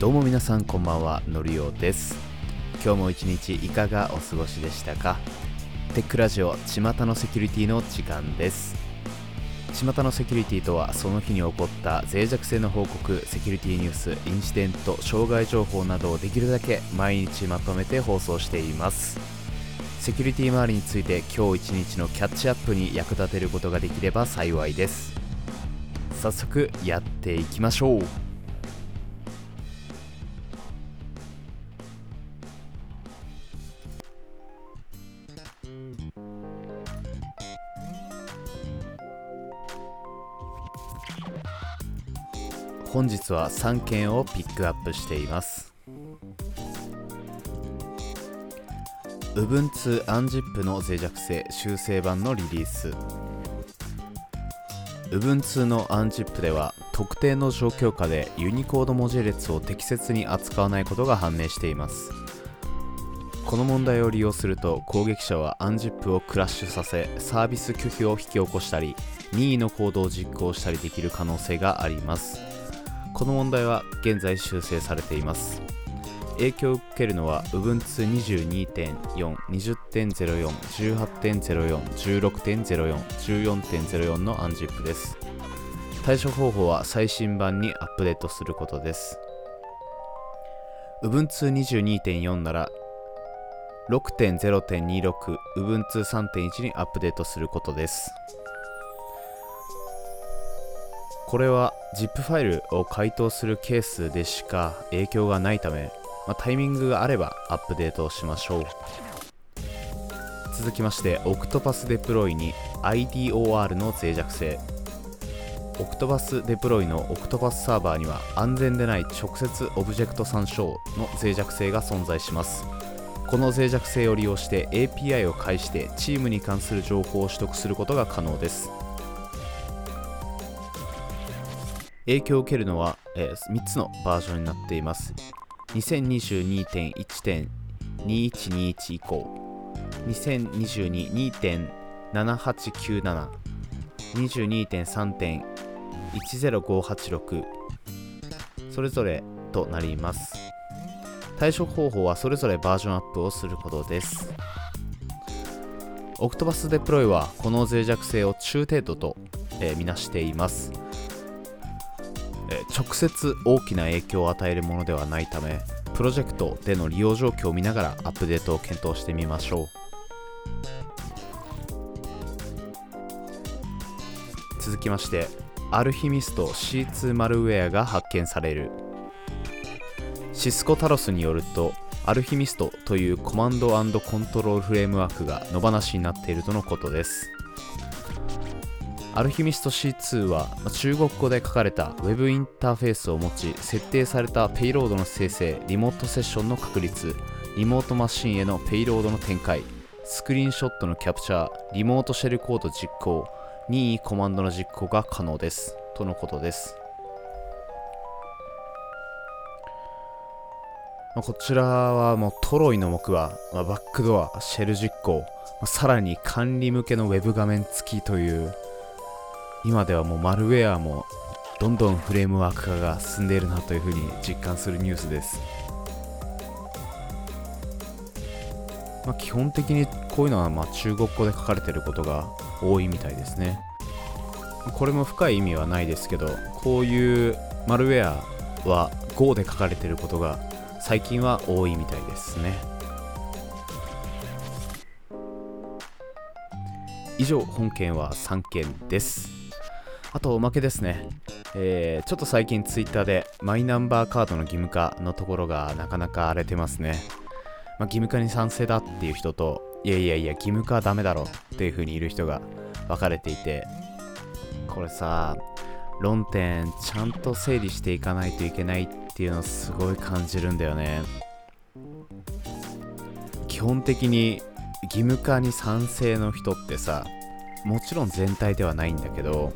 どうも皆さんこんばんはのりおです。今日も一日いかがお過ごしでしたか？テックラジオ巷のセキュリティの時間です。巷のセキュリティとはその日に起こった脆弱性の報告セキュリティニュースインシデント障害情報などをできるだけ毎日まとめて放送しています。セキュリティ周りについて今日一日のキャッチアップに役立てることができれば幸いです。早速やっていきましょう。本日は3件をピックアップしています。Ubuntu Unzip の脆弱性修正版のリリース。Ubuntu の Unzip では特定の状況下でユニコード文字列を適切に扱わないことが判明しています。この問題を利用すると攻撃者は Unzip をクラッシュさせサービス拒否を引き起こしたり任意の行動を実行したりできる可能性があります。この問題は現在修正されています。影響を受けるのは Ubuntu 22.4、20.04、18.04、16.04、14.04の Unzip です。対処方法は最新版にアップデートすることです。Ubuntu 22.4なら6.0.26 Ubuntu 3.1にアップデートすることです。これは ZIP ファイルを回答するケースでしか影響がないため、まあ、タイミングがあればアップデートしましょう。続きまして Octopus Deploy に IDOR の脆弱性。Octopus Deploy の Octopus サーバーには安全でない直接オブジェクト参照の脆弱性が存在します。この脆弱性を利用して API を介してチームに関する情報を取得することが可能です。影響を受けるのは、えー、3つのバージョンになっています。2022.1.2121以降。2022.7897 22.3.10586それぞれとなります。対処方法はそれぞれバージョンアップをすることです。Octopus Deploy はこの脆弱性を中程度と、えー、みなしています。直接大きな影響を与えるものではないためプロジェクトでの利用状況を見ながらアップデートを検討してみましょう。続きましてアルヒミスト C2 マルウェアが発見される。シスコタロスによるとアルヒミストというコマンドコントロールフレームワークが野放しになっているとのことです。アルヒミスト C2 は中国語で書かれた Web インターフェースを持ち設定されたペイロードの生成リモートセッションの確立リモートマシンへのペイロードの展開スクリーンショットのキャプチャーリモートシェルコード実行任意コマンドの実行が可能です。とのことですこちらはもうトロイの木馬、まあ、バックドア、シェル実行、まあ、さらに管理向けの Web 画面付きという今ではもうマルウェアもどんどんフレームワーク化が進んでいるなというふうに実感するニュースです、まあ、基本的にこういうのはま中国語で書かれていることが多いみたいですね。これも深い意味はないですけどこういうマルウェアは Go で書かれていることが最近は多いみたいですね。以上本件は3件です。あとおまけですね。えー、ちょっと最近ツイッターでマイナンバーカードの義務化のところがなかなか荒れてますね。まあ、義務化に賛成だっていう人と、いやいやいや、義務化はダメだろっていう風にいる人が分かれていて、これさ、論点ちゃんと整理していかないといけないっていうのをすごい感じるんだよね。基本的に義務化に賛成の人ってさ、もちろん全体ではないんだけど、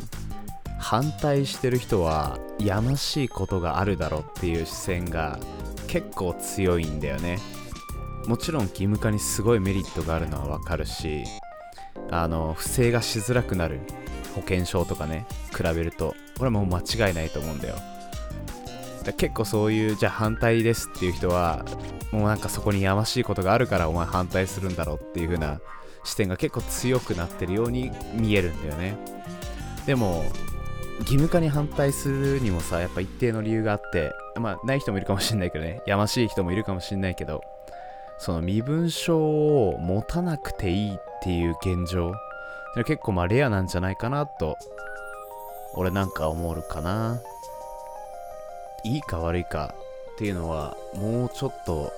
反対してる人はやましいことがあるだろうっていう視線が結構強いんだよね。もちろん義務化にすごいメリットがあるのはわかるしあの不正がしづらくなる保険証とかね比べるとこれはもう間違いないと思うんだよ。だ結構そういうじゃあ反対ですっていう人はもうなんかそこにやましいことがあるからお前反対するんだろうっていう風な視点が結構強くなってるように見えるんだよね。でも義務化に反対するにもさやっぱ一定の理由があってまあない人もいるかもしれないけどね。やましい人もいるかもしれないけどその身分証を持たなくていいっていう現状。結構まあレアなんじゃないかなと俺なんか思うかな。いいか悪いかっていうのはもうちょっと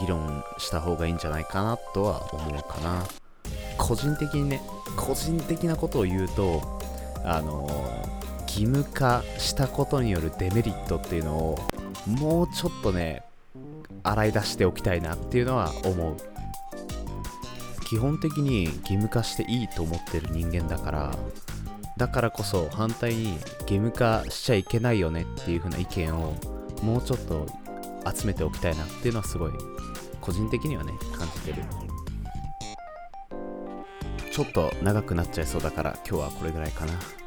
議論した方がいいんじゃないかなとは思うかな。個人的にね個人的なことを言うとあの義務化したことによるデメリットっていうのをもうちょっとね洗い出しておきたいなっていうのは思う。基本的に義務化していいと思ってる人間だからだからこそ反対に義務化しちゃいけないよねっていう風な意見をもうちょっと集めておきたいなっていうのはすごい個人的にはね感じてる。ちょっと長くなっちゃいそうだから今日はこれぐらいかな。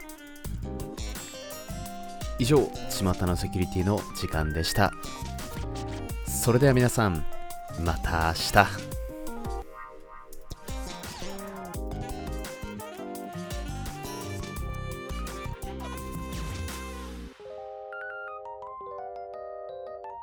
以上巷のセキュリティの時間でした。それでは皆さんまた明日。